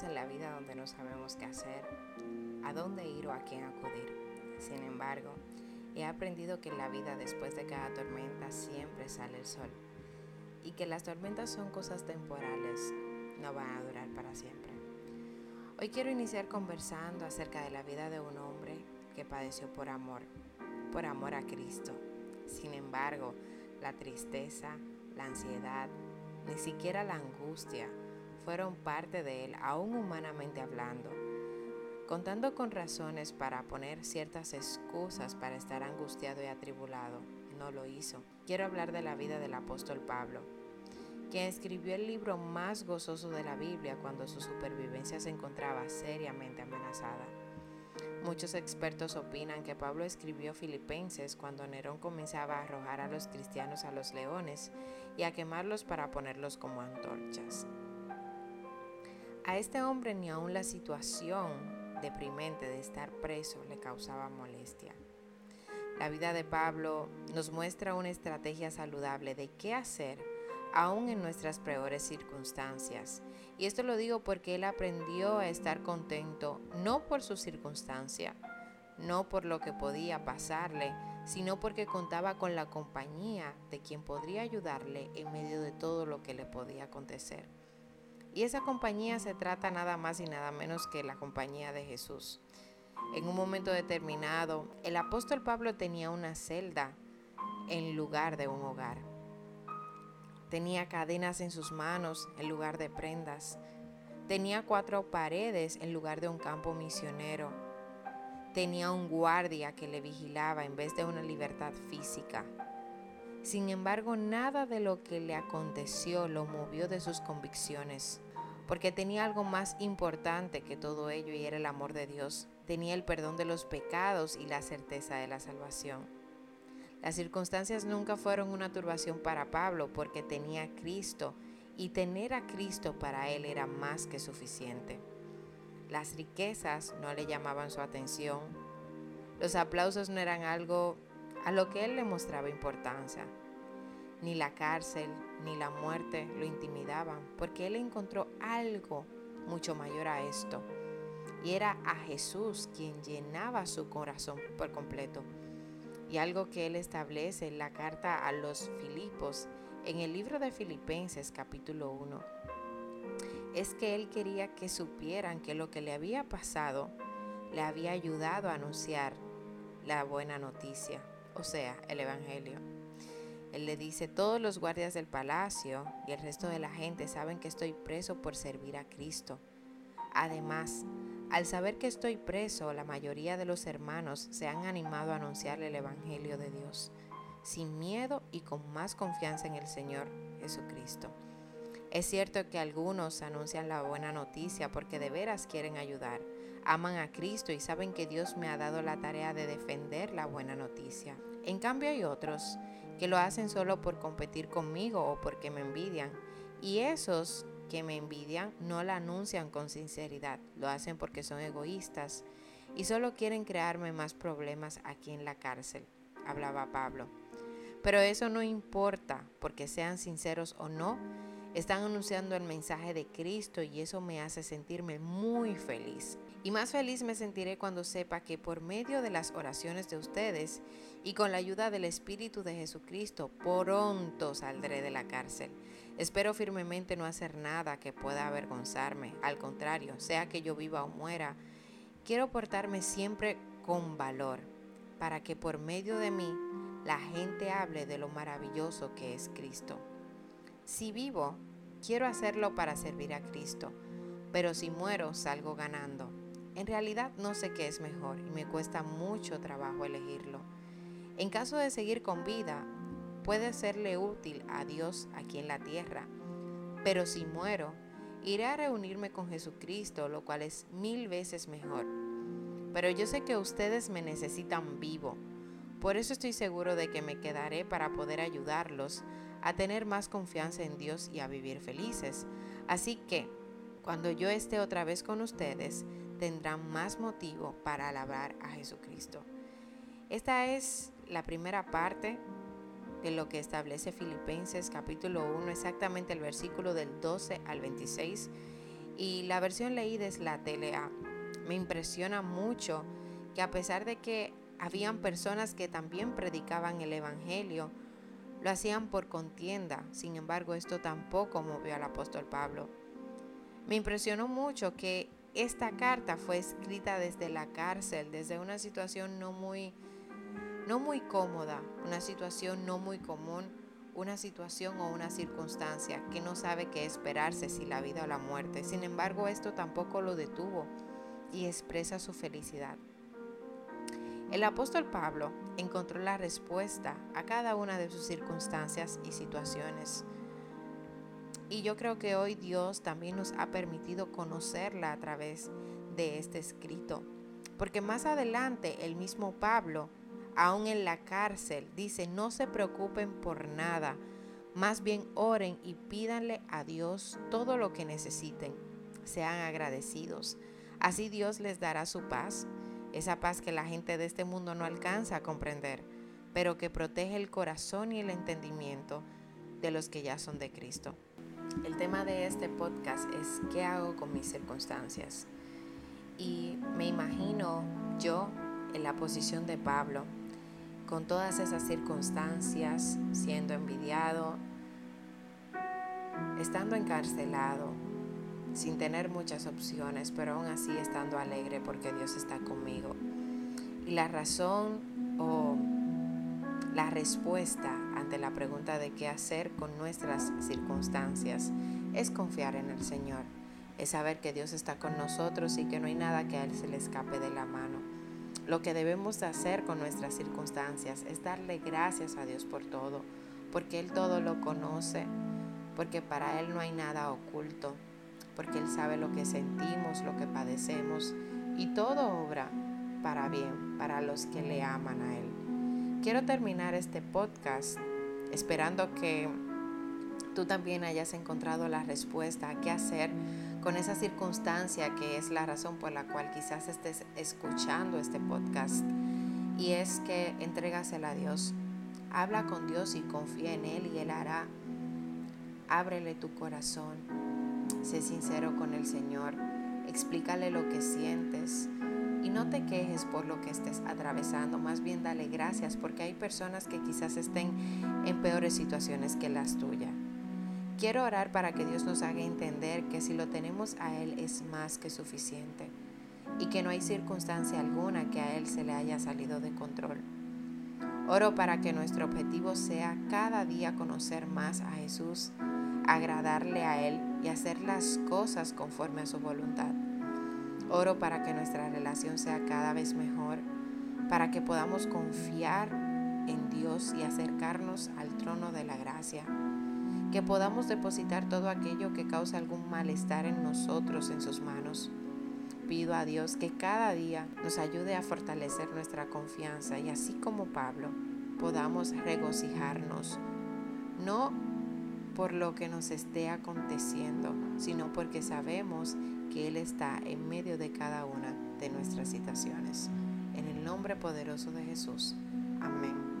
en la vida donde no sabemos qué hacer, a dónde ir o a quién acudir. Sin embargo, he aprendido que en la vida después de cada tormenta siempre sale el sol y que las tormentas son cosas temporales, no van a durar para siempre. Hoy quiero iniciar conversando acerca de la vida de un hombre que padeció por amor, por amor a Cristo. Sin embargo, la tristeza, la ansiedad, ni siquiera la angustia fueron parte de él, aún humanamente hablando. Contando con razones para poner ciertas excusas para estar angustiado y atribulado, no lo hizo. Quiero hablar de la vida del apóstol Pablo, quien escribió el libro más gozoso de la Biblia cuando su supervivencia se encontraba seriamente amenazada. Muchos expertos opinan que Pablo escribió Filipenses cuando Nerón comenzaba a arrojar a los cristianos a los leones y a quemarlos para ponerlos como antorchas. A este hombre ni aun la situación deprimente de estar preso le causaba molestia. La vida de Pablo nos muestra una estrategia saludable de qué hacer aún en nuestras peores circunstancias. Y esto lo digo porque él aprendió a estar contento no por su circunstancia, no por lo que podía pasarle, sino porque contaba con la compañía de quien podría ayudarle en medio de todo lo que le podía acontecer. Y esa compañía se trata nada más y nada menos que la compañía de Jesús. En un momento determinado, el apóstol Pablo tenía una celda en lugar de un hogar. Tenía cadenas en sus manos en lugar de prendas. Tenía cuatro paredes en lugar de un campo misionero. Tenía un guardia que le vigilaba en vez de una libertad física. Sin embargo, nada de lo que le aconteció lo movió de sus convicciones, porque tenía algo más importante que todo ello y era el amor de Dios. Tenía el perdón de los pecados y la certeza de la salvación. Las circunstancias nunca fueron una turbación para Pablo porque tenía a Cristo y tener a Cristo para él era más que suficiente. Las riquezas no le llamaban su atención. Los aplausos no eran algo a lo que él le mostraba importancia. Ni la cárcel ni la muerte lo intimidaban porque él encontró algo mucho mayor a esto. Y era a Jesús quien llenaba su corazón por completo y algo que él establece en la carta a los Filipos, en el libro de Filipenses capítulo 1, es que él quería que supieran que lo que le había pasado le había ayudado a anunciar la buena noticia, o sea, el Evangelio. Él le dice, todos los guardias del palacio y el resto de la gente saben que estoy preso por servir a Cristo. Además, al saber que estoy preso, la mayoría de los hermanos se han animado a anunciarle el Evangelio de Dios, sin miedo y con más confianza en el Señor Jesucristo. Es cierto que algunos anuncian la buena noticia porque de veras quieren ayudar, aman a Cristo y saben que Dios me ha dado la tarea de defender la buena noticia. En cambio hay otros que lo hacen solo por competir conmigo o porque me envidian. Y esos que me envidian no la anuncian con sinceridad, lo hacen porque son egoístas y solo quieren crearme más problemas aquí en la cárcel, hablaba Pablo. Pero eso no importa, porque sean sinceros o no, están anunciando el mensaje de Cristo y eso me hace sentirme muy feliz. Y más feliz me sentiré cuando sepa que por medio de las oraciones de ustedes y con la ayuda del Espíritu de Jesucristo, pronto saldré de la cárcel. Espero firmemente no hacer nada que pueda avergonzarme. Al contrario, sea que yo viva o muera, quiero portarme siempre con valor para que por medio de mí la gente hable de lo maravilloso que es Cristo. Si vivo, quiero hacerlo para servir a Cristo, pero si muero, salgo ganando. En realidad no sé qué es mejor y me cuesta mucho trabajo elegirlo. En caso de seguir con vida, puede serle útil a Dios aquí en la tierra, pero si muero, iré a reunirme con Jesucristo, lo cual es mil veces mejor. Pero yo sé que ustedes me necesitan vivo, por eso estoy seguro de que me quedaré para poder ayudarlos a tener más confianza en Dios y a vivir felices. Así que, cuando yo esté otra vez con ustedes, tendrán más motivo para alabar a Jesucristo. Esta es la primera parte de lo que establece Filipenses capítulo 1, exactamente el versículo del 12 al 26. Y la versión leída es la TLA. Me impresiona mucho que a pesar de que habían personas que también predicaban el Evangelio, lo hacían por contienda. Sin embargo, esto tampoco movió al apóstol Pablo. Me impresionó mucho que esta carta fue escrita desde la cárcel, desde una situación no muy, no muy cómoda, una situación no muy común, una situación o una circunstancia que no sabe qué esperarse si la vida o la muerte. Sin embargo, esto tampoco lo detuvo y expresa su felicidad. El apóstol Pablo encontró la respuesta a cada una de sus circunstancias y situaciones. Y yo creo que hoy Dios también nos ha permitido conocerla a través de este escrito. Porque más adelante el mismo Pablo, aún en la cárcel, dice, no se preocupen por nada, más bien oren y pídanle a Dios todo lo que necesiten. Sean agradecidos. Así Dios les dará su paz esa paz que la gente de este mundo no alcanza a comprender, pero que protege el corazón y el entendimiento de los que ya son de Cristo. El tema de este podcast es ¿qué hago con mis circunstancias? Y me imagino yo en la posición de Pablo, con todas esas circunstancias, siendo envidiado, estando encarcelado, sin tener muchas opciones, pero aún así estando alegre porque Dios está conmigo. Y la razón o la respuesta ante la pregunta de qué hacer con nuestras circunstancias es confiar en el Señor, es saber que Dios está con nosotros y que no hay nada que a Él se le escape de la mano. Lo que debemos hacer con nuestras circunstancias es darle gracias a Dios por todo, porque Él todo lo conoce, porque para Él no hay nada oculto porque Él sabe lo que sentimos, lo que padecemos, y todo obra para bien, para los que le aman a Él. Quiero terminar este podcast esperando que tú también hayas encontrado la respuesta a qué hacer con esa circunstancia que es la razón por la cual quizás estés escuchando este podcast. Y es que entrégasela a Dios. Habla con Dios y confía en Él y Él hará. Ábrele tu corazón Sé sincero con el Señor, explícale lo que sientes y no te quejes por lo que estés atravesando, más bien dale gracias porque hay personas que quizás estén en peores situaciones que las tuyas. Quiero orar para que Dios nos haga entender que si lo tenemos a Él es más que suficiente y que no hay circunstancia alguna que a Él se le haya salido de control. Oro para que nuestro objetivo sea cada día conocer más a Jesús, agradarle a Él y hacer las cosas conforme a su voluntad. Oro para que nuestra relación sea cada vez mejor, para que podamos confiar en Dios y acercarnos al trono de la gracia, que podamos depositar todo aquello que causa algún malestar en nosotros en sus manos. Pido a Dios que cada día nos ayude a fortalecer nuestra confianza y así como Pablo podamos regocijarnos, no por lo que nos esté aconteciendo, sino porque sabemos que Él está en medio de cada una de nuestras situaciones. En el nombre poderoso de Jesús. Amén.